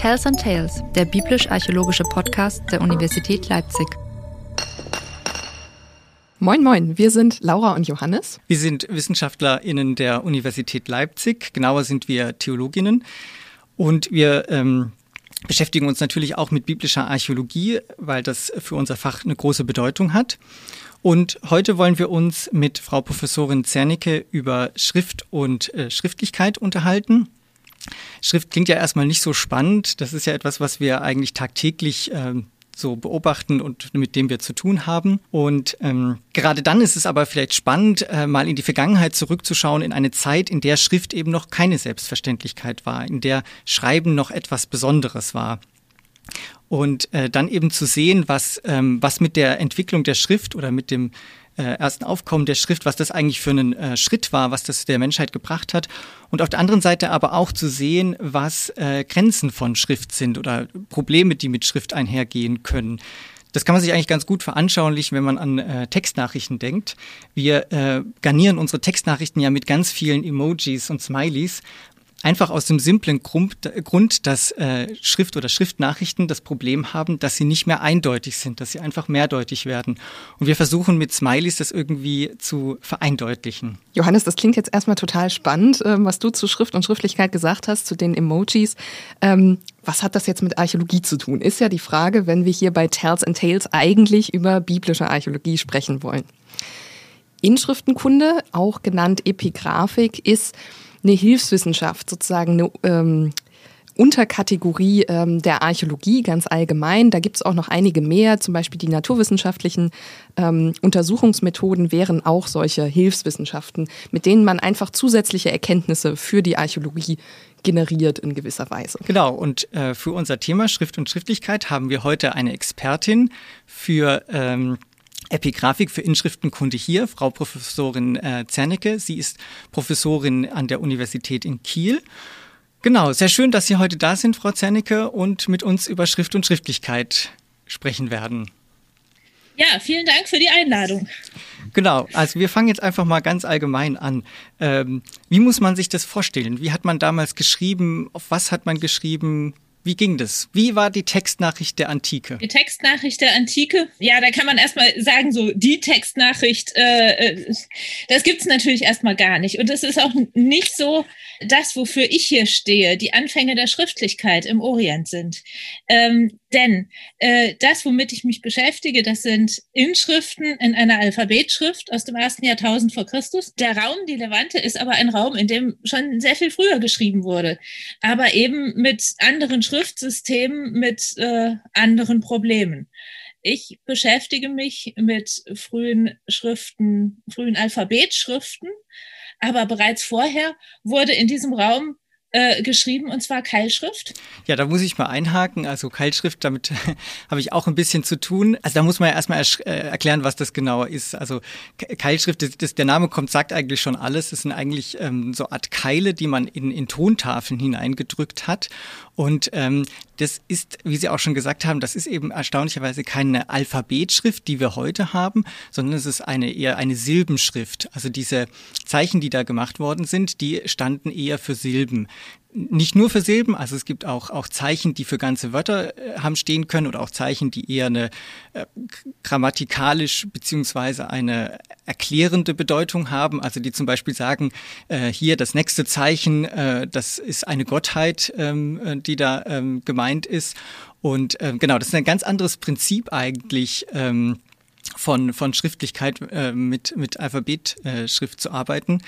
Tales and Tales, der biblisch-archäologische Podcast der Universität Leipzig. Moin, moin, wir sind Laura und Johannes. Wir sind WissenschaftlerInnen der Universität Leipzig, genauer sind wir Theologinnen. Und wir ähm, beschäftigen uns natürlich auch mit biblischer Archäologie, weil das für unser Fach eine große Bedeutung hat. Und heute wollen wir uns mit Frau Professorin Zernicke über Schrift und äh, Schriftlichkeit unterhalten. Schrift klingt ja erstmal nicht so spannend. Das ist ja etwas, was wir eigentlich tagtäglich äh, so beobachten und mit dem wir zu tun haben. Und ähm, gerade dann ist es aber vielleicht spannend, äh, mal in die Vergangenheit zurückzuschauen, in eine Zeit, in der Schrift eben noch keine Selbstverständlichkeit war, in der Schreiben noch etwas Besonderes war. Und äh, dann eben zu sehen, was, ähm, was mit der Entwicklung der Schrift oder mit dem ersten Aufkommen der Schrift, was das eigentlich für einen äh, Schritt war, was das der Menschheit gebracht hat. Und auf der anderen Seite aber auch zu sehen, was äh, Grenzen von Schrift sind oder Probleme, die mit Schrift einhergehen können. Das kann man sich eigentlich ganz gut veranschaulichen, wenn man an äh, Textnachrichten denkt. Wir äh, garnieren unsere Textnachrichten ja mit ganz vielen Emojis und Smileys, Einfach aus dem simplen Grund, dass äh, Schrift oder Schriftnachrichten das Problem haben, dass sie nicht mehr eindeutig sind, dass sie einfach mehrdeutig werden. Und wir versuchen mit Smileys das irgendwie zu vereindeutlichen. Johannes, das klingt jetzt erstmal total spannend, ähm, was du zu Schrift und Schriftlichkeit gesagt hast, zu den Emojis. Ähm, was hat das jetzt mit Archäologie zu tun? Ist ja die Frage, wenn wir hier bei Tales and Tales eigentlich über biblische Archäologie sprechen wollen. Inschriftenkunde, auch genannt Epigraphik, ist eine Hilfswissenschaft, sozusagen eine ähm, Unterkategorie ähm, der Archäologie ganz allgemein. Da gibt es auch noch einige mehr, zum Beispiel die naturwissenschaftlichen ähm, Untersuchungsmethoden wären auch solche Hilfswissenschaften, mit denen man einfach zusätzliche Erkenntnisse für die Archäologie generiert in gewisser Weise. Genau, und äh, für unser Thema Schrift und Schriftlichkeit haben wir heute eine Expertin für ähm, Epigraphik für Inschriftenkunde hier, Frau Professorin äh, Zernecke. Sie ist Professorin an der Universität in Kiel. Genau, sehr schön, dass Sie heute da sind, Frau Zernecke, und mit uns über Schrift und Schriftlichkeit sprechen werden. Ja, vielen Dank für die Einladung. Genau, also wir fangen jetzt einfach mal ganz allgemein an. Ähm, wie muss man sich das vorstellen? Wie hat man damals geschrieben? Auf was hat man geschrieben? Wie ging das? Wie war die Textnachricht der Antike? Die Textnachricht der Antike, ja, da kann man erstmal sagen, so die Textnachricht, äh, äh das gibt's natürlich erstmal gar nicht. Und es ist auch nicht so, das, wofür ich hier stehe, die Anfänge der Schriftlichkeit im Orient sind. Ähm, denn äh, das, womit ich mich beschäftige, das sind Inschriften in einer Alphabetschrift aus dem ersten Jahrtausend vor Christus. Der Raum, die Levante, ist aber ein Raum, in dem schon sehr viel früher geschrieben wurde, aber eben mit anderen Schriftsystemen, mit äh, anderen Problemen. Ich beschäftige mich mit frühen Schriften, frühen Alphabetschriften aber bereits vorher wurde in diesem Raum äh, geschrieben und zwar Keilschrift. Ja, da muss ich mal einhaken. Also Keilschrift, damit habe ich auch ein bisschen zu tun. Also da muss man ja erstmal äh, erklären, was das genauer ist. Also Keilschrift, das, das, der Name kommt, sagt eigentlich schon alles. Das sind eigentlich ähm, so Art Keile, die man in, in Tontafeln hineingedrückt hat. Und ähm, das ist, wie Sie auch schon gesagt haben, das ist eben erstaunlicherweise keine Alphabetschrift, die wir heute haben, sondern es ist eine eher eine Silbenschrift. Also diese Zeichen, die da gemacht worden sind, die standen eher für Silben nicht nur für Silben, also es gibt auch, auch Zeichen, die für ganze Wörter äh, haben stehen können oder auch Zeichen, die eher eine äh, grammatikalisch beziehungsweise eine erklärende Bedeutung haben, also die zum Beispiel sagen, äh, hier das nächste Zeichen, äh, das ist eine Gottheit, ähm, äh, die da ähm, gemeint ist. Und ähm, genau, das ist ein ganz anderes Prinzip eigentlich. Ähm, von, von Schriftlichkeit äh, mit, mit Alphabetschrift äh, zu arbeiten.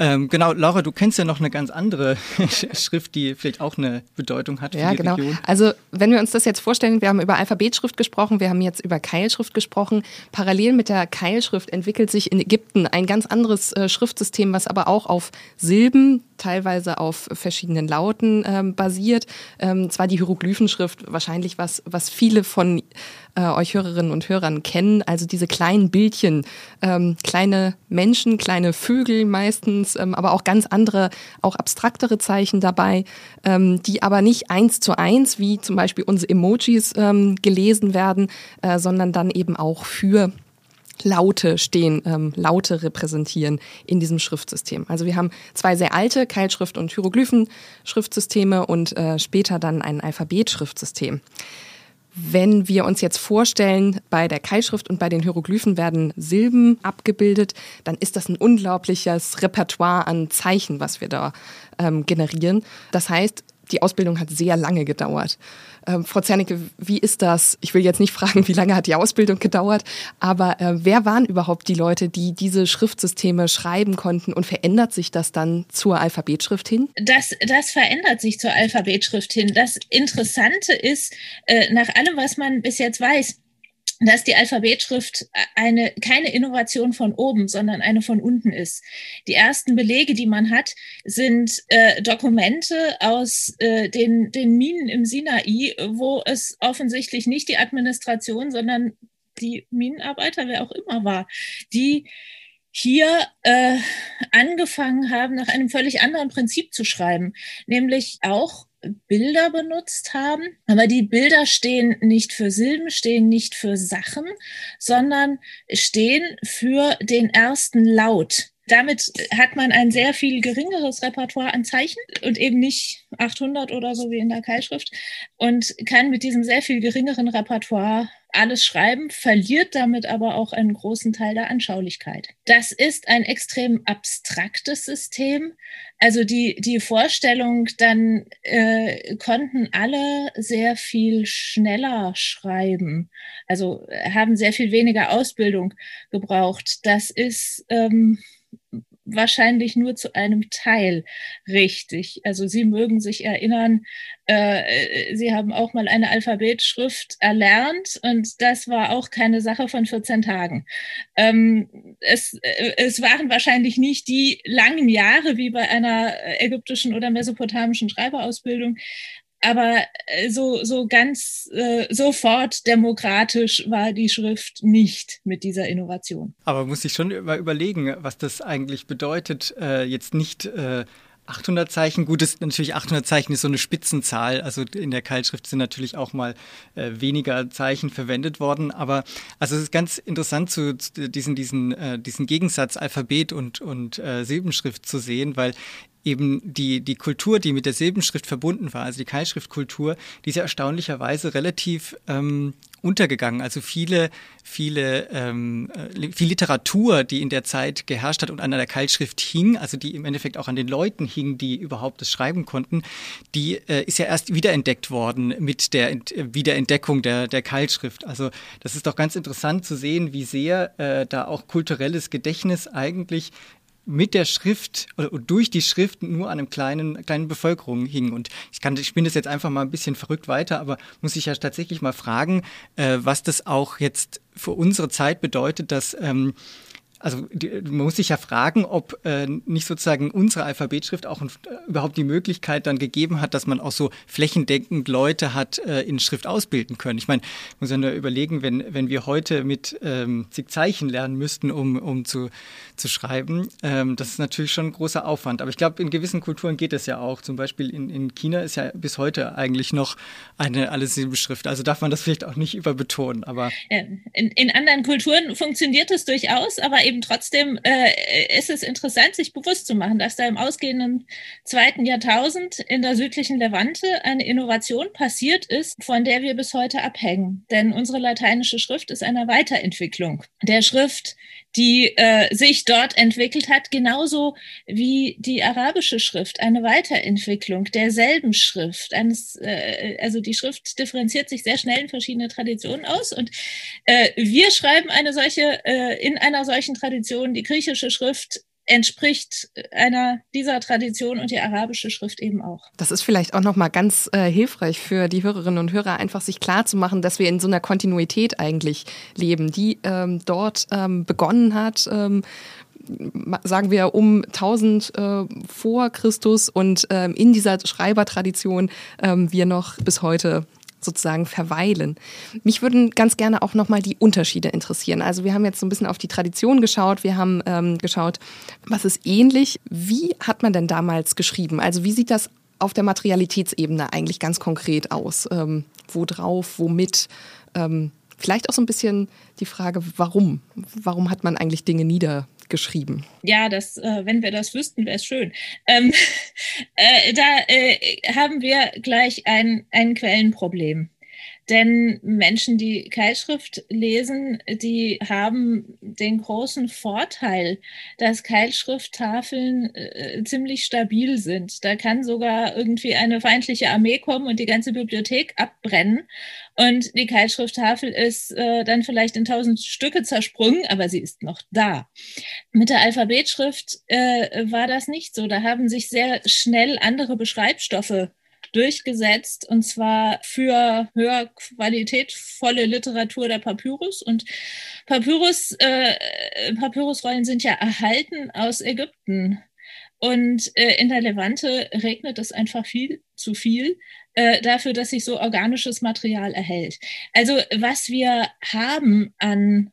Ähm, genau, Laura, du kennst ja noch eine ganz andere Schrift, die vielleicht auch eine Bedeutung hat für ja, die genau. Region. Also wenn wir uns das jetzt vorstellen, wir haben über Alphabetschrift gesprochen, wir haben jetzt über Keilschrift gesprochen. Parallel mit der Keilschrift entwickelt sich in Ägypten ein ganz anderes äh, Schriftsystem, was aber auch auf Silben, teilweise auf verschiedenen Lauten ähm, basiert. Ähm, zwar die Hieroglyphenschrift, wahrscheinlich was, was viele von äh, euch Hörerinnen und Hörern kennen, also diese kleinen Bildchen, ähm, kleine Menschen, kleine Vögel meistens, ähm, aber auch ganz andere, auch abstraktere Zeichen dabei, ähm, die aber nicht eins zu eins, wie zum Beispiel unsere Emojis, ähm, gelesen werden, äh, sondern dann eben auch für Laute stehen, ähm, Laute repräsentieren in diesem Schriftsystem. Also wir haben zwei sehr alte Keilschrift- und Hieroglyphen-Schriftsysteme und äh, später dann ein Alphabet-Schriftsystem. Wenn wir uns jetzt vorstellen, bei der Keilschrift und bei den Hieroglyphen werden Silben abgebildet, dann ist das ein unglaubliches Repertoire an Zeichen, was wir da ähm, generieren. Das heißt, die Ausbildung hat sehr lange gedauert. Ähm, Frau Zernecke, wie ist das? Ich will jetzt nicht fragen, wie lange hat die Ausbildung gedauert, aber äh, wer waren überhaupt die Leute, die diese Schriftsysteme schreiben konnten und verändert sich das dann zur Alphabetschrift hin? Das, das verändert sich zur Alphabetschrift hin. Das Interessante ist, äh, nach allem, was man bis jetzt weiß, dass die Alphabetschrift eine, keine Innovation von oben, sondern eine von unten ist. Die ersten Belege, die man hat, sind äh, Dokumente aus äh, den, den Minen im Sinai, wo es offensichtlich nicht die Administration, sondern die Minenarbeiter, wer auch immer war, die hier äh, angefangen haben, nach einem völlig anderen Prinzip zu schreiben, nämlich auch Bilder benutzt haben. Aber die Bilder stehen nicht für Silben, stehen nicht für Sachen, sondern stehen für den ersten Laut. Damit hat man ein sehr viel geringeres Repertoire an Zeichen und eben nicht 800 oder so wie in der Keilschrift und kann mit diesem sehr viel geringeren Repertoire alles schreiben, verliert damit aber auch einen großen Teil der Anschaulichkeit. Das ist ein extrem abstraktes System. Also die, die Vorstellung, dann äh, konnten alle sehr viel schneller schreiben, also haben sehr viel weniger Ausbildung gebraucht. Das ist ähm, wahrscheinlich nur zu einem Teil richtig. Also Sie mögen sich erinnern, äh, Sie haben auch mal eine Alphabetschrift erlernt und das war auch keine Sache von 14 Tagen. Ähm, es, äh, es waren wahrscheinlich nicht die langen Jahre wie bei einer ägyptischen oder mesopotamischen Schreiberausbildung, aber äh, so, so ganz äh, sofort demokratisch war die Schrift nicht mit dieser Innovation. Aber muss ich schon mal überlegen, was das eigentlich bedeutet, äh, jetzt nicht äh, 800 Zeichen, gut, ist natürlich 800 Zeichen ist so eine Spitzenzahl. Also in der Keilschrift sind natürlich auch mal äh, weniger Zeichen verwendet worden. Aber also es ist ganz interessant, zu, zu diesen, diesen, äh, diesen Gegensatz Alphabet und, und äh, Silbenschrift zu sehen, weil eben die, die Kultur, die mit der Silbenschrift verbunden war, also die Keilschriftkultur, die ist ja erstaunlicherweise relativ ähm, untergegangen. Also viele, viele, ähm, äh, viel Literatur, die in der Zeit geherrscht hat und an der Keilschrift hing, also die im Endeffekt auch an den Leuten hing, die überhaupt das schreiben konnten, die äh, ist ja erst wiederentdeckt worden mit der Ent Wiederentdeckung der, der Keilschrift. Also das ist doch ganz interessant zu sehen, wie sehr äh, da auch kulturelles Gedächtnis eigentlich mit der Schrift oder durch die Schrift nur an einem kleinen, kleinen Bevölkerung hing. Und ich kann, ich spinne das jetzt einfach mal ein bisschen verrückt weiter, aber muss ich ja tatsächlich mal fragen, äh, was das auch jetzt für unsere Zeit bedeutet, dass ähm, also die, man muss sich ja fragen, ob äh, nicht sozusagen unsere Alphabetschrift auch äh, überhaupt die Möglichkeit dann gegeben hat, dass man auch so flächendeckend Leute hat äh, in Schrift ausbilden können. Ich meine, muss ja nur überlegen, wenn, wenn wir heute mit ähm, zig Zeichen lernen müssten, um, um zu, zu schreiben, ähm, das ist natürlich schon ein großer Aufwand. Aber ich glaube, in gewissen Kulturen geht es ja auch. Zum Beispiel in, in China ist ja bis heute eigentlich noch eine alle Silbenschrift. Also darf man das vielleicht auch nicht überbetonen. Aber in, in anderen Kulturen funktioniert es durchaus, aber eben trotzdem äh, ist es interessant, sich bewusst zu machen, dass da im ausgehenden zweiten Jahrtausend in der südlichen Levante eine Innovation passiert ist, von der wir bis heute abhängen. Denn unsere lateinische Schrift ist eine Weiterentwicklung der Schrift, die äh, sich dort entwickelt hat, genauso wie die arabische Schrift, eine Weiterentwicklung derselben Schrift. Eines, äh, also die Schrift differenziert sich sehr schnell in verschiedene Traditionen aus und äh, wir schreiben eine solche, äh, in einer solchen Tradition, die griechische Schrift entspricht einer dieser Tradition und die arabische Schrift eben auch. Das ist vielleicht auch nochmal ganz äh, hilfreich für die Hörerinnen und Hörer, einfach sich klar zu machen, dass wir in so einer Kontinuität eigentlich leben, die ähm, dort ähm, begonnen hat. Ähm, sagen wir um 1000 äh, vor Christus und ähm, in dieser Schreibertradition ähm, wir noch bis heute sozusagen verweilen. Mich würden ganz gerne auch nochmal die Unterschiede interessieren. Also wir haben jetzt so ein bisschen auf die Tradition geschaut, wir haben ähm, geschaut, was ist ähnlich. Wie hat man denn damals geschrieben? Also wie sieht das auf der Materialitätsebene eigentlich ganz konkret aus? Ähm, wo drauf, womit? Ähm, Vielleicht auch so ein bisschen die Frage, warum? Warum hat man eigentlich Dinge niedergeschrieben? Ja, das, äh, wenn wir das wüssten, wäre es schön. Ähm, äh, da äh, haben wir gleich ein, ein Quellenproblem. Denn Menschen, die Keilschrift lesen, die haben den großen Vorteil, dass Keilschrifttafeln äh, ziemlich stabil sind. Da kann sogar irgendwie eine feindliche Armee kommen und die ganze Bibliothek abbrennen. Und die Keilschrifttafel ist äh, dann vielleicht in tausend Stücke zersprungen, aber sie ist noch da. Mit der Alphabetschrift äh, war das nicht so. Da haben sich sehr schnell andere Beschreibstoffe durchgesetzt und zwar für höher qualitätvolle Literatur der Papyrus. Und Papyrus, äh, Papyrusrollen sind ja erhalten aus Ägypten. Und äh, in der Levante regnet es einfach viel zu viel äh, dafür, dass sich so organisches Material erhält. Also was wir haben an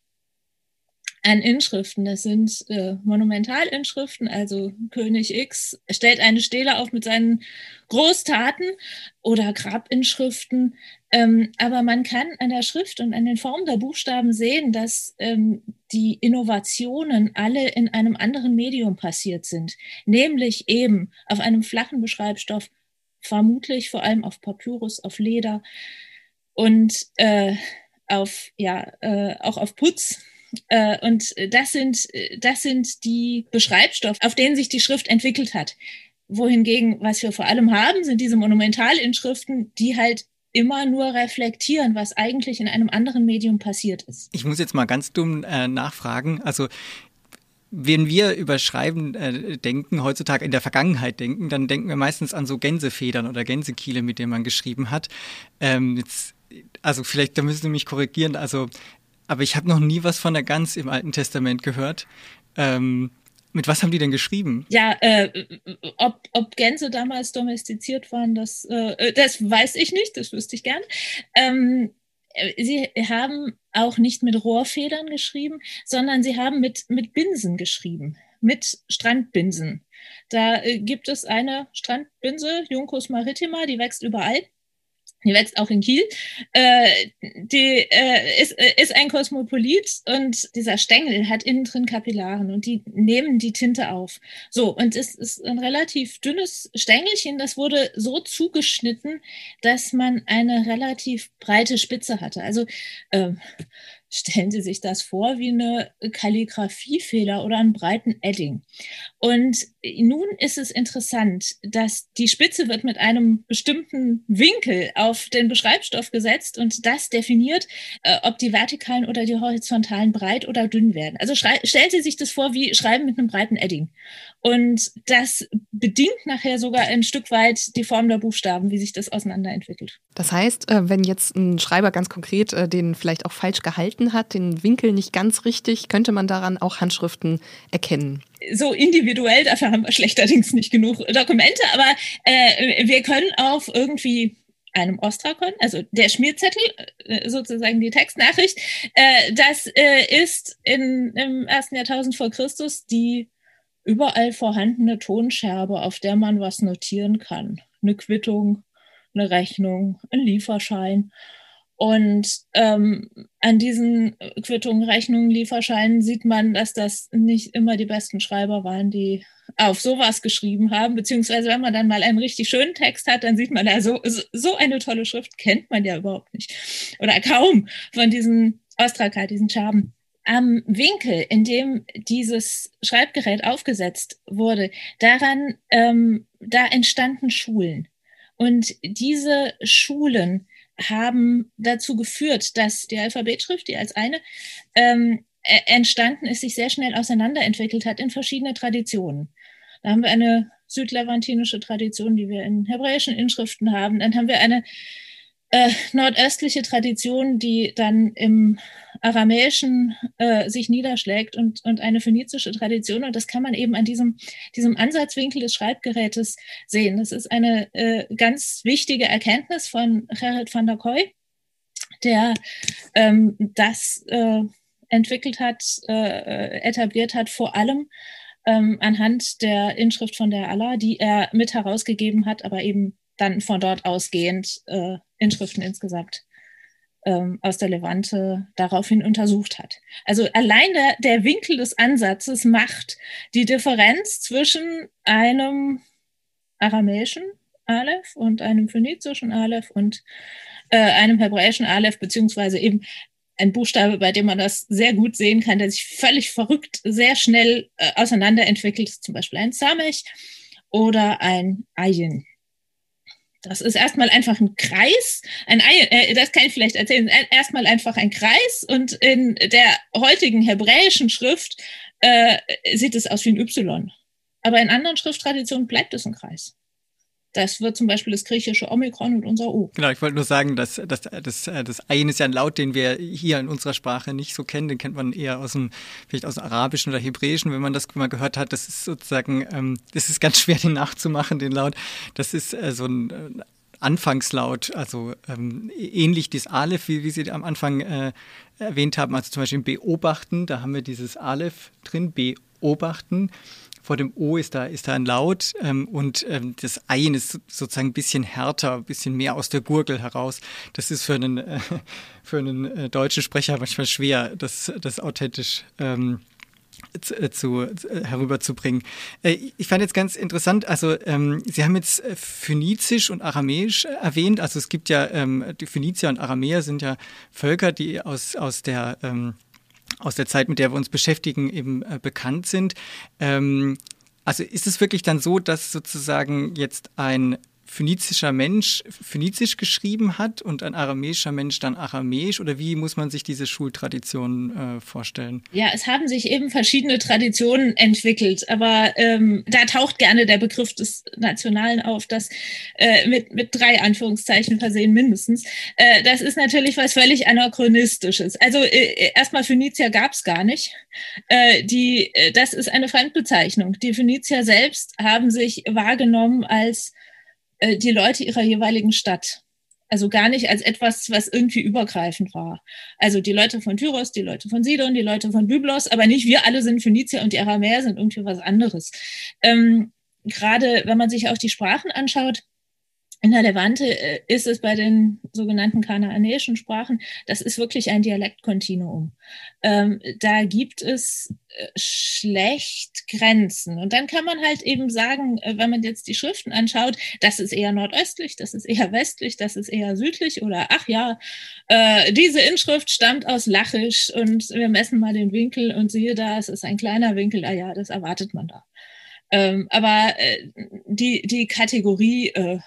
an Inschriften. Das sind äh, Monumentalinschriften, also König X stellt eine Stele auf mit seinen Großtaten oder Grabinschriften. Ähm, aber man kann an der Schrift und an den Formen der Buchstaben sehen, dass ähm, die Innovationen alle in einem anderen Medium passiert sind, nämlich eben auf einem flachen Beschreibstoff, vermutlich vor allem auf Papyrus, auf Leder und äh, auf, ja, äh, auch auf Putz und das sind, das sind die Beschreibstoffe, auf denen sich die Schrift entwickelt hat. Wohingegen, was wir vor allem haben, sind diese Monumentalinschriften, die halt immer nur reflektieren, was eigentlich in einem anderen Medium passiert ist. Ich muss jetzt mal ganz dumm äh, nachfragen. Also wenn wir über Schreiben äh, denken, heutzutage in der Vergangenheit denken, dann denken wir meistens an so Gänsefedern oder Gänsekiele, mit denen man geschrieben hat. Ähm, jetzt, also vielleicht, da müssen Sie mich korrigieren. Also aber ich habe noch nie was von der Gans im Alten Testament gehört. Ähm, mit was haben die denn geschrieben? Ja, äh, ob, ob Gänse damals domestiziert waren, das, äh, das weiß ich nicht, das wüsste ich gern. Ähm, sie haben auch nicht mit Rohrfedern geschrieben, sondern sie haben mit, mit Binsen geschrieben, mit Strandbinsen. Da äh, gibt es eine Strandbinse, Juncus maritima, die wächst überall wächst auch in Kiel, äh, die äh, ist, äh, ist ein Kosmopolit und dieser Stängel hat innen drin Kapillaren und die nehmen die Tinte auf. So, und es ist ein relativ dünnes Stängelchen, das wurde so zugeschnitten, dass man eine relativ breite Spitze hatte. Also ähm, Stellen Sie sich das vor wie eine Kalligrafiefehler oder einen breiten Edding. Und nun ist es interessant, dass die Spitze wird mit einem bestimmten Winkel auf den Beschreibstoff gesetzt und das definiert, äh, ob die vertikalen oder die horizontalen breit oder dünn werden. Also stellen Sie sich das vor wie Schreiben mit einem breiten Edding. Und das bedingt nachher sogar ein Stück weit die Form der Buchstaben, wie sich das auseinanderentwickelt. Das heißt, äh, wenn jetzt ein Schreiber ganz konkret äh, den vielleicht auch falsch gehalten hat, den Winkel nicht ganz richtig, könnte man daran auch Handschriften erkennen so individuell, dafür haben wir schlechterdings nicht genug Dokumente, aber äh, wir können auf irgendwie einem Ostrakon, also der Schmierzettel, äh, sozusagen die Textnachricht, äh, das äh, ist in, im ersten Jahrtausend vor Christus die überall vorhandene Tonscherbe, auf der man was notieren kann. Eine Quittung, eine Rechnung, ein Lieferschein. Und ähm, an diesen Quittungen, Rechnungen, Lieferscheinen sieht man, dass das nicht immer die besten Schreiber waren, die auf sowas geschrieben haben. Beziehungsweise, wenn man dann mal einen richtig schönen Text hat, dann sieht man da so, so eine tolle Schrift kennt man ja überhaupt nicht. Oder kaum von diesen Ostraka, diesen Scherben am Winkel, in dem dieses Schreibgerät aufgesetzt wurde, daran, ähm, da entstanden Schulen. Und diese Schulen haben dazu geführt, dass die Alphabetschrift, die als eine ähm, e-, entstanden ist, sich sehr schnell auseinanderentwickelt hat in verschiedene Traditionen. Da haben wir eine südlevantinische Tradition, die wir in hebräischen Inschriften haben. Dann haben wir eine äh, nordöstliche Tradition, die dann im Aramäischen äh, sich niederschlägt und, und eine phönizische Tradition. Und das kann man eben an diesem, diesem Ansatzwinkel des Schreibgerätes sehen. Das ist eine äh, ganz wichtige Erkenntnis von Gerrit van der Koy, der ähm, das äh, entwickelt hat, äh, etabliert hat, vor allem ähm, anhand der Inschrift von der Allah, die er mit herausgegeben hat, aber eben dann von dort ausgehend äh, Inschriften insgesamt ähm, aus der Levante daraufhin untersucht hat. Also allein der, der Winkel des Ansatzes macht die Differenz zwischen einem aramäischen Aleph und einem phönizischen Aleph und äh, einem hebräischen Aleph, beziehungsweise eben ein Buchstabe, bei dem man das sehr gut sehen kann, der sich völlig verrückt sehr schnell äh, auseinanderentwickelt, zum Beispiel ein Samech oder ein Ayin. Das ist erstmal einfach ein Kreis. Ein Ei, äh, das kann ich vielleicht erzählen. Erstmal einfach ein Kreis und in der heutigen hebräischen Schrift äh, sieht es aus wie ein Y. Aber in anderen Schrifttraditionen bleibt es ein Kreis. Das wird zum Beispiel das griechische Omikron und unser O. Genau, ich wollte nur sagen, dass, dass, dass das Ein ist ja ein Laut, den wir hier in unserer Sprache nicht so kennen. Den kennt man eher aus dem, vielleicht aus dem Arabischen oder Hebräischen, wenn man das mal gehört hat. Das ist sozusagen, ähm, das ist ganz schwer, den nachzumachen, den Laut. Das ist äh, so ein äh, Anfangslaut, also ähm, ähnlich das Aleph, wie, wie Sie am Anfang äh, erwähnt haben, also zum Beispiel Beobachten, da haben wir dieses Aleph drin, Beobachten vor dem O ist da, ist da ein Laut ähm, und ähm, das Ein ist sozusagen ein bisschen härter, ein bisschen mehr aus der Gurgel heraus. Das ist für einen, äh, für einen äh, deutschen Sprecher manchmal schwer, das, das authentisch ähm, zu, äh, zu, äh, herüberzubringen. Äh, ich fand jetzt ganz interessant, also ähm, Sie haben jetzt Phönizisch und Aramäisch erwähnt. Also es gibt ja, ähm, die Phönizier und Aramäer sind ja Völker, die aus, aus der ähm, aus der Zeit, mit der wir uns beschäftigen, eben äh, bekannt sind. Ähm, also ist es wirklich dann so, dass sozusagen jetzt ein phönizischer Mensch phönizisch geschrieben hat und ein aramäischer Mensch dann aramäisch? Oder wie muss man sich diese Schultradition äh, vorstellen? Ja, es haben sich eben verschiedene Traditionen entwickelt, aber ähm, da taucht gerne der Begriff des Nationalen auf, das äh, mit, mit drei Anführungszeichen versehen mindestens. Äh, das ist natürlich was völlig anachronistisches. Also äh, erstmal Phönizier gab es gar nicht. Äh, die, äh, das ist eine Fremdbezeichnung. Die Phönizier selbst haben sich wahrgenommen als äh, die Leute ihrer jeweiligen Stadt. Also gar nicht als etwas, was irgendwie übergreifend war. Also die Leute von Tyros, die Leute von Sidon, die Leute von Byblos, aber nicht wir alle sind Phönizier und die Aramäer sind irgendwie was anderes. Ähm, Gerade wenn man sich auch die Sprachen anschaut, in der Levante äh, ist es bei den sogenannten kanaanäischen Sprachen, das ist wirklich ein Dialektkontinuum. Ähm, da gibt es äh, schlecht Grenzen. Und dann kann man halt eben sagen, äh, wenn man jetzt die Schriften anschaut, das ist eher nordöstlich, das ist eher westlich, das ist eher südlich oder ach ja, äh, diese Inschrift stammt aus Lachisch und wir messen mal den Winkel und siehe da, es ist ein kleiner Winkel, ah ja, das erwartet man da. Ähm, aber äh, die, die Kategorie äh,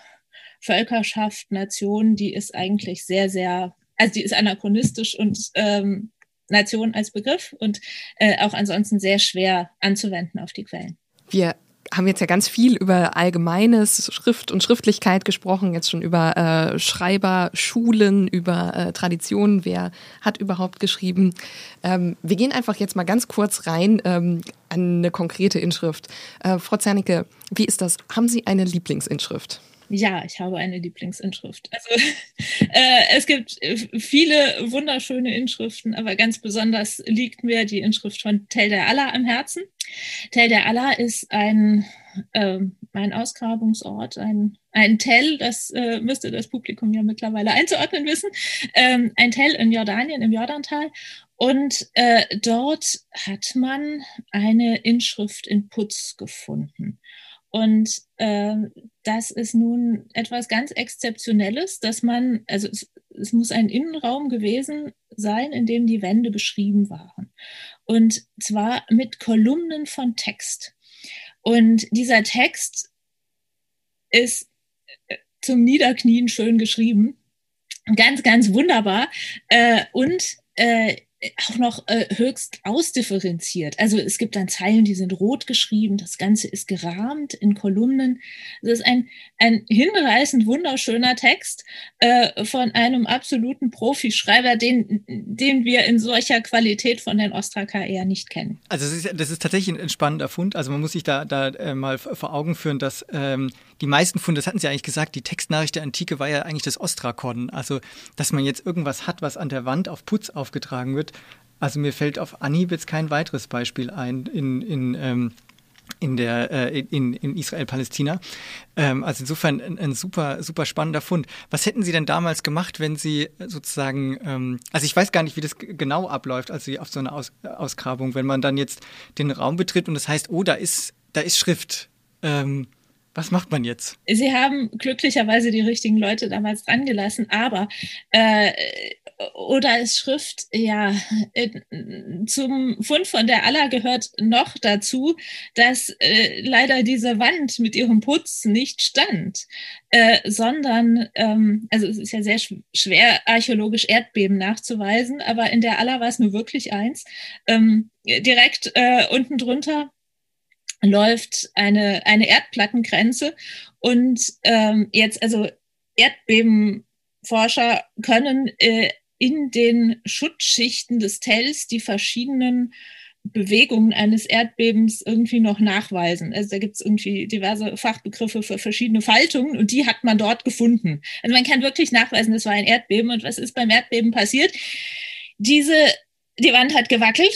Völkerschaft, Nation, die ist eigentlich sehr, sehr, also die ist anachronistisch und ähm, Nation als Begriff und äh, auch ansonsten sehr schwer anzuwenden auf die Quellen. Wir haben jetzt ja ganz viel über allgemeines Schrift und Schriftlichkeit gesprochen, jetzt schon über äh, Schreiber, Schulen, über äh, Traditionen, wer hat überhaupt geschrieben. Ähm, wir gehen einfach jetzt mal ganz kurz rein ähm, an eine konkrete Inschrift. Äh, Frau Zernike, wie ist das? Haben Sie eine Lieblingsinschrift? Ja, ich habe eine Lieblingsinschrift. Also äh, es gibt äh, viele wunderschöne Inschriften, aber ganz besonders liegt mir die Inschrift von Tel der Allah am Herzen. Tel der Allah ist ein, äh, ein Ausgrabungsort, ein, ein Tell, das äh, müsste das Publikum ja mittlerweile einzuordnen wissen, ähm, ein Tell in Jordanien, im Jordantal. Und äh, dort hat man eine Inschrift in Putz gefunden. Und äh, das ist nun etwas ganz Exzeptionelles, dass man, also es, es, muss ein Innenraum gewesen sein, in dem die Wände beschrieben waren. Und zwar mit Kolumnen von Text. Und dieser Text ist äh, zum Niederknien schön geschrieben. Ganz, ganz wunderbar. Äh, und äh, auch noch äh, höchst ausdifferenziert. Also es gibt dann Zeilen, die sind rot geschrieben, das Ganze ist gerahmt in Kolumnen. Es ist ein, ein hinreißend wunderschöner Text äh, von einem absoluten Profischreiber, den, den wir in solcher Qualität von den Ostraka eher nicht kennen. Also das ist, das ist tatsächlich ein spannender Fund. Also man muss sich da, da äh, mal vor Augen führen, dass ähm, die meisten Funde, das hatten Sie eigentlich gesagt, die Textnachricht der Antike war ja eigentlich das Ostrakon. Also dass man jetzt irgendwas hat, was an der Wand auf Putz aufgetragen wird, also mir fällt auf Anhieb jetzt kein weiteres Beispiel ein in, in, ähm, in der äh, in, in Israel-Palästina. Ähm, also insofern ein, ein, super super spannender Fund. Was hätten Sie denn damals gemacht, wenn Sie sozusagen, ähm, also ich weiß gar nicht, wie das genau abläuft, also auf so eine Aus, Ausgrabung, wenn man dann jetzt den Raum betritt und das heißt, oh, da ist da ist Schrift. Ähm, was macht man jetzt? Sie haben glücklicherweise die richtigen Leute damals dran gelassen, aber äh, oder ist Schrift, ja, zum Fund von der Allah gehört noch dazu, dass äh, leider diese Wand mit ihrem Putz nicht stand, äh, sondern, ähm, also es ist ja sehr schwer archäologisch Erdbeben nachzuweisen, aber in der Allah war es nur wirklich eins. Ähm, direkt äh, unten drunter läuft eine, eine Erdplattengrenze und ähm, jetzt also Erdbebenforscher können äh, in den Schutzschichten des Tells die verschiedenen Bewegungen eines Erdbebens irgendwie noch nachweisen. Also da gibt es irgendwie diverse Fachbegriffe für verschiedene Faltungen und die hat man dort gefunden. Also man kann wirklich nachweisen, das war ein Erdbeben und was ist beim Erdbeben passiert? Diese, die Wand hat gewackelt,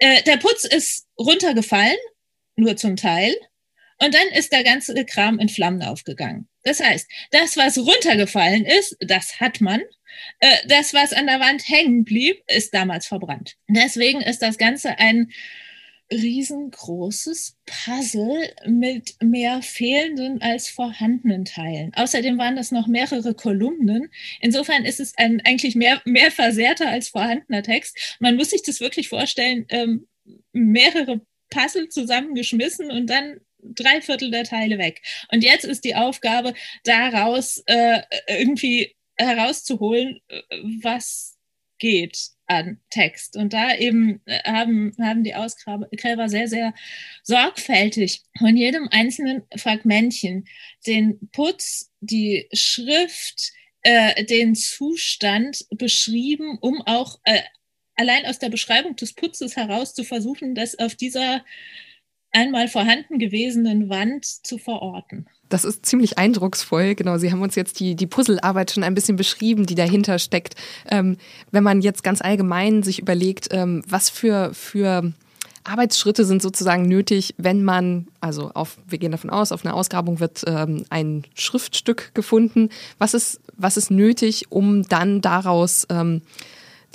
äh, der Putz ist runtergefallen nur zum Teil. Und dann ist der ganze Kram in Flammen aufgegangen. Das heißt, das, was runtergefallen ist, das hat man. Äh, das, was an der Wand hängen blieb, ist damals verbrannt. Deswegen ist das Ganze ein riesengroßes Puzzle mit mehr fehlenden als vorhandenen Teilen. Außerdem waren das noch mehrere Kolumnen. Insofern ist es ein eigentlich mehr, mehr versehrter als vorhandener Text. Man muss sich das wirklich vorstellen, ähm, mehrere Puzzle zusammengeschmissen und dann drei Viertel der Teile weg. Und jetzt ist die Aufgabe, daraus äh, irgendwie herauszuholen, äh, was geht an Text. Und da eben äh, haben, haben die Ausgräber sehr, sehr sorgfältig von jedem einzelnen Fragmentchen den Putz, die Schrift, äh, den Zustand beschrieben, um auch äh, allein aus der Beschreibung des Putzes heraus zu versuchen, das auf dieser einmal vorhanden gewesenen Wand zu verorten. Das ist ziemlich eindrucksvoll. Genau, Sie haben uns jetzt die, die Puzzlearbeit schon ein bisschen beschrieben, die dahinter steckt. Ähm, wenn man jetzt ganz allgemein sich überlegt, ähm, was für, für Arbeitsschritte sind sozusagen nötig, wenn man, also auf, wir gehen davon aus, auf einer Ausgrabung wird ähm, ein Schriftstück gefunden. Was ist, was ist nötig, um dann daraus ähm,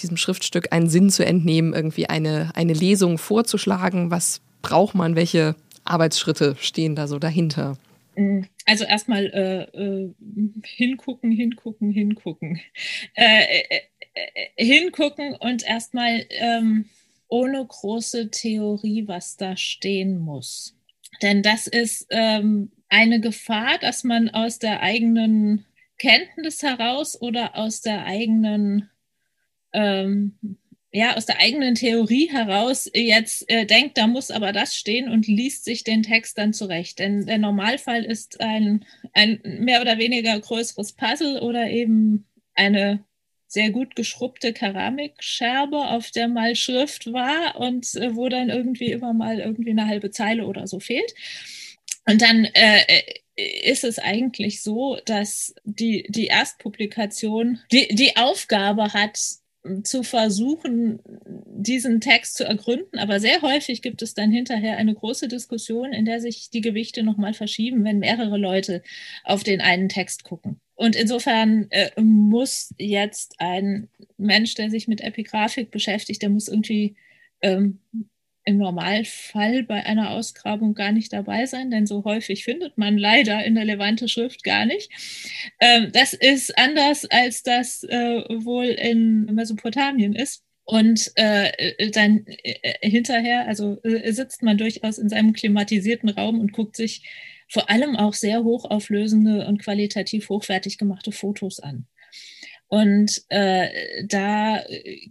diesem Schriftstück einen Sinn zu entnehmen, irgendwie eine, eine Lesung vorzuschlagen? Was braucht man? Welche Arbeitsschritte stehen da so dahinter? Mm, also erstmal äh, äh, hingucken, hingucken, hingucken. Äh, äh, äh, hingucken und erstmal ähm, ohne große Theorie, was da stehen muss. Denn das ist ähm, eine Gefahr, dass man aus der eigenen Kenntnis heraus oder aus der eigenen ähm, ja, aus der eigenen Theorie heraus jetzt äh, denkt, da muss aber das stehen und liest sich den Text dann zurecht. Denn der Normalfall ist ein, ein mehr oder weniger größeres Puzzle oder eben eine sehr gut geschrubbte Keramikscherbe, auf der mal Schrift war und äh, wo dann irgendwie immer mal irgendwie eine halbe Zeile oder so fehlt. Und dann äh, ist es eigentlich so, dass die, die Erstpublikation die, die Aufgabe hat, zu versuchen, diesen Text zu ergründen. Aber sehr häufig gibt es dann hinterher eine große Diskussion, in der sich die Gewichte nochmal verschieben, wenn mehrere Leute auf den einen Text gucken. Und insofern äh, muss jetzt ein Mensch, der sich mit Epigraphik beschäftigt, der muss irgendwie ähm, im Normalfall bei einer Ausgrabung gar nicht dabei sein, denn so häufig findet man leider in der Levante Schrift gar nicht. Ähm, das ist anders, als das äh, wohl in Mesopotamien ist. Und äh, dann äh, hinterher, also äh, sitzt man durchaus in seinem klimatisierten Raum und guckt sich vor allem auch sehr hochauflösende und qualitativ hochwertig gemachte Fotos an. Und äh, da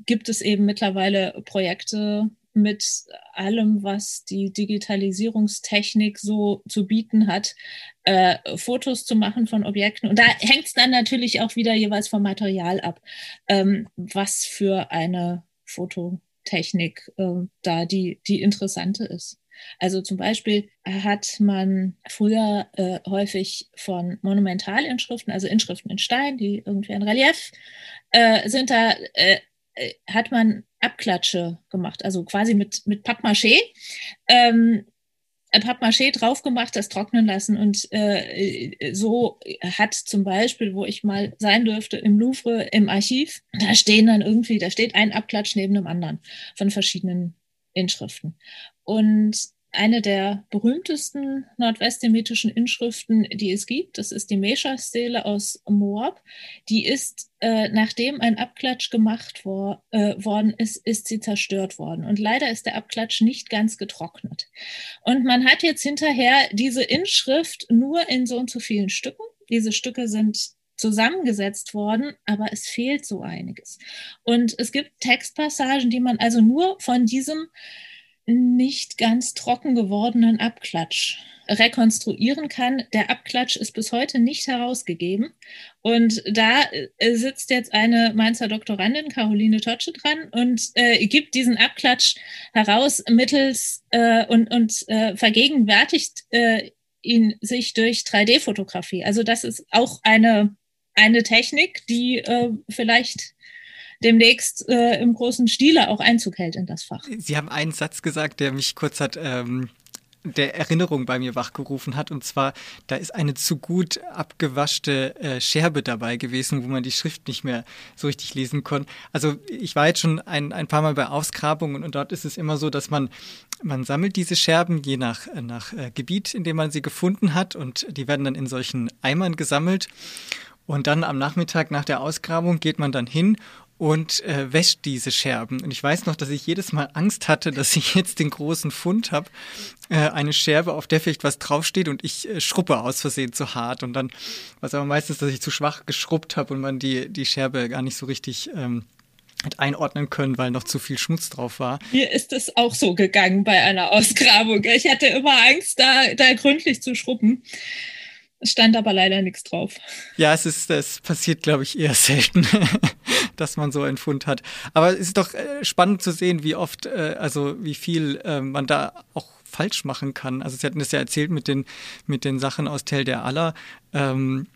gibt es eben mittlerweile Projekte, mit allem, was die Digitalisierungstechnik so zu bieten hat, äh, Fotos zu machen von Objekten. Und da hängt es dann natürlich auch wieder jeweils vom Material ab, ähm, was für eine Fototechnik äh, da die, die interessante ist. Also zum Beispiel hat man früher äh, häufig von Monumentalinschriften, also Inschriften in Stein, die irgendwie ein Relief äh, sind, da äh, äh hat man Abklatsche gemacht, also quasi mit, mit Pappmaché. Ähm, Pappmaché drauf gemacht, das trocknen lassen und äh, so hat zum Beispiel, wo ich mal sein dürfte im Louvre im Archiv, da stehen dann irgendwie, da steht ein Abklatsch neben dem anderen von verschiedenen Inschriften. Und eine der berühmtesten nordwestsemitischen Inschriften, die es gibt. Das ist die Mesha-Stele aus Moab. Die ist, äh, nachdem ein Abklatsch gemacht wor äh, worden ist, ist sie zerstört worden. Und leider ist der Abklatsch nicht ganz getrocknet. Und man hat jetzt hinterher diese Inschrift nur in so und so vielen Stücken. Diese Stücke sind zusammengesetzt worden, aber es fehlt so einiges. Und es gibt Textpassagen, die man also nur von diesem nicht ganz trocken gewordenen Abklatsch rekonstruieren kann. Der Abklatsch ist bis heute nicht herausgegeben. Und da äh, sitzt jetzt eine Mainzer Doktorandin, Caroline Totsche, dran und äh, gibt diesen Abklatsch heraus mittels äh, und, und äh, vergegenwärtigt äh, ihn sich durch 3D-Fotografie. Also das ist auch eine, eine Technik, die äh, vielleicht demnächst äh, im großen Stile auch Einzug hält in das Fach. Sie haben einen Satz gesagt, der mich kurz hat ähm, der Erinnerung bei mir wachgerufen hat. Und zwar, da ist eine zu gut abgewaschte äh, Scherbe dabei gewesen, wo man die Schrift nicht mehr so richtig lesen konnte. Also ich war jetzt schon ein, ein paar Mal bei Ausgrabungen und dort ist es immer so, dass man, man sammelt diese Scherben je nach, nach äh, Gebiet, in dem man sie gefunden hat und die werden dann in solchen Eimern gesammelt. Und dann am Nachmittag nach der Ausgrabung geht man dann hin und äh, wäscht diese Scherben. Und ich weiß noch, dass ich jedes Mal Angst hatte, dass ich jetzt den großen Fund habe, äh, eine Scherbe, auf der vielleicht was draufsteht und ich äh, schruppe aus Versehen zu hart. Und dann, was aber meistens, dass ich zu schwach geschrubbt habe und man die, die Scherbe gar nicht so richtig ähm, hat einordnen können, weil noch zu viel Schmutz drauf war. Mir ist es auch so gegangen bei einer Ausgrabung. Ich hatte immer Angst, da, da gründlich zu schrubben. Stand aber leider nichts drauf. Ja, es ist, es passiert, glaube ich, eher selten, dass man so einen Fund hat. Aber es ist doch äh, spannend zu sehen, wie oft, äh, also wie viel äh, man da auch falsch machen kann. Also Sie hatten das ja erzählt mit den, mit den Sachen aus Tel der Aller. Ähm,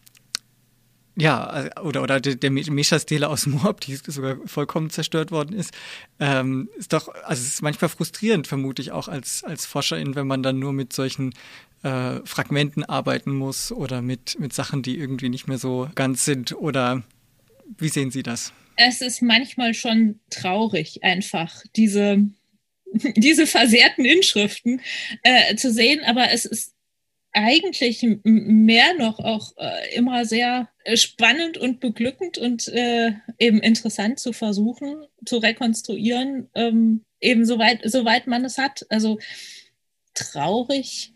ja, oder, oder der, der Mesha-Stele aus Moab, die sogar vollkommen zerstört worden ist, ähm, ist doch, also es ist manchmal frustrierend, vermute ich auch als, als Forscherin, wenn man dann nur mit solchen äh, Fragmenten arbeiten muss oder mit, mit Sachen, die irgendwie nicht mehr so ganz sind? Oder wie sehen Sie das? Es ist manchmal schon traurig, einfach diese, diese versehrten Inschriften äh, zu sehen, aber es ist eigentlich mehr noch auch äh, immer sehr spannend und beglückend und äh, eben interessant zu versuchen, zu rekonstruieren, ähm, eben soweit, soweit man es hat. Also traurig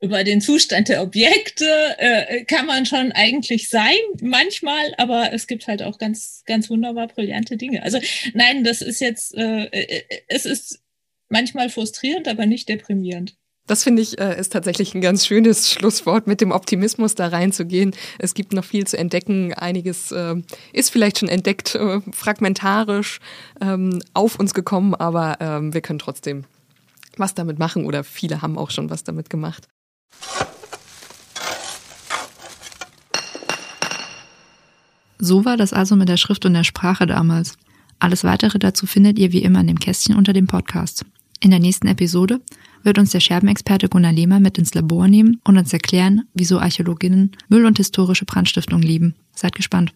über den Zustand der Objekte äh, kann man schon eigentlich sein, manchmal, aber es gibt halt auch ganz, ganz wunderbar brillante Dinge. Also nein, das ist jetzt, äh, äh, es ist manchmal frustrierend, aber nicht deprimierend. Das finde ich äh, ist tatsächlich ein ganz schönes Schlusswort, mit dem Optimismus da reinzugehen. Es gibt noch viel zu entdecken. Einiges äh, ist vielleicht schon entdeckt, äh, fragmentarisch ähm, auf uns gekommen, aber ähm, wir können trotzdem was damit machen oder viele haben auch schon was damit gemacht. So war das also mit der Schrift und der Sprache damals. Alles weitere dazu findet ihr wie immer in dem Kästchen unter dem Podcast. In der nächsten Episode wird uns der Scherbenexperte Gunnar Lehmer mit ins Labor nehmen und uns erklären, wieso Archäologinnen Müll und historische Brandstiftung lieben. Seid gespannt.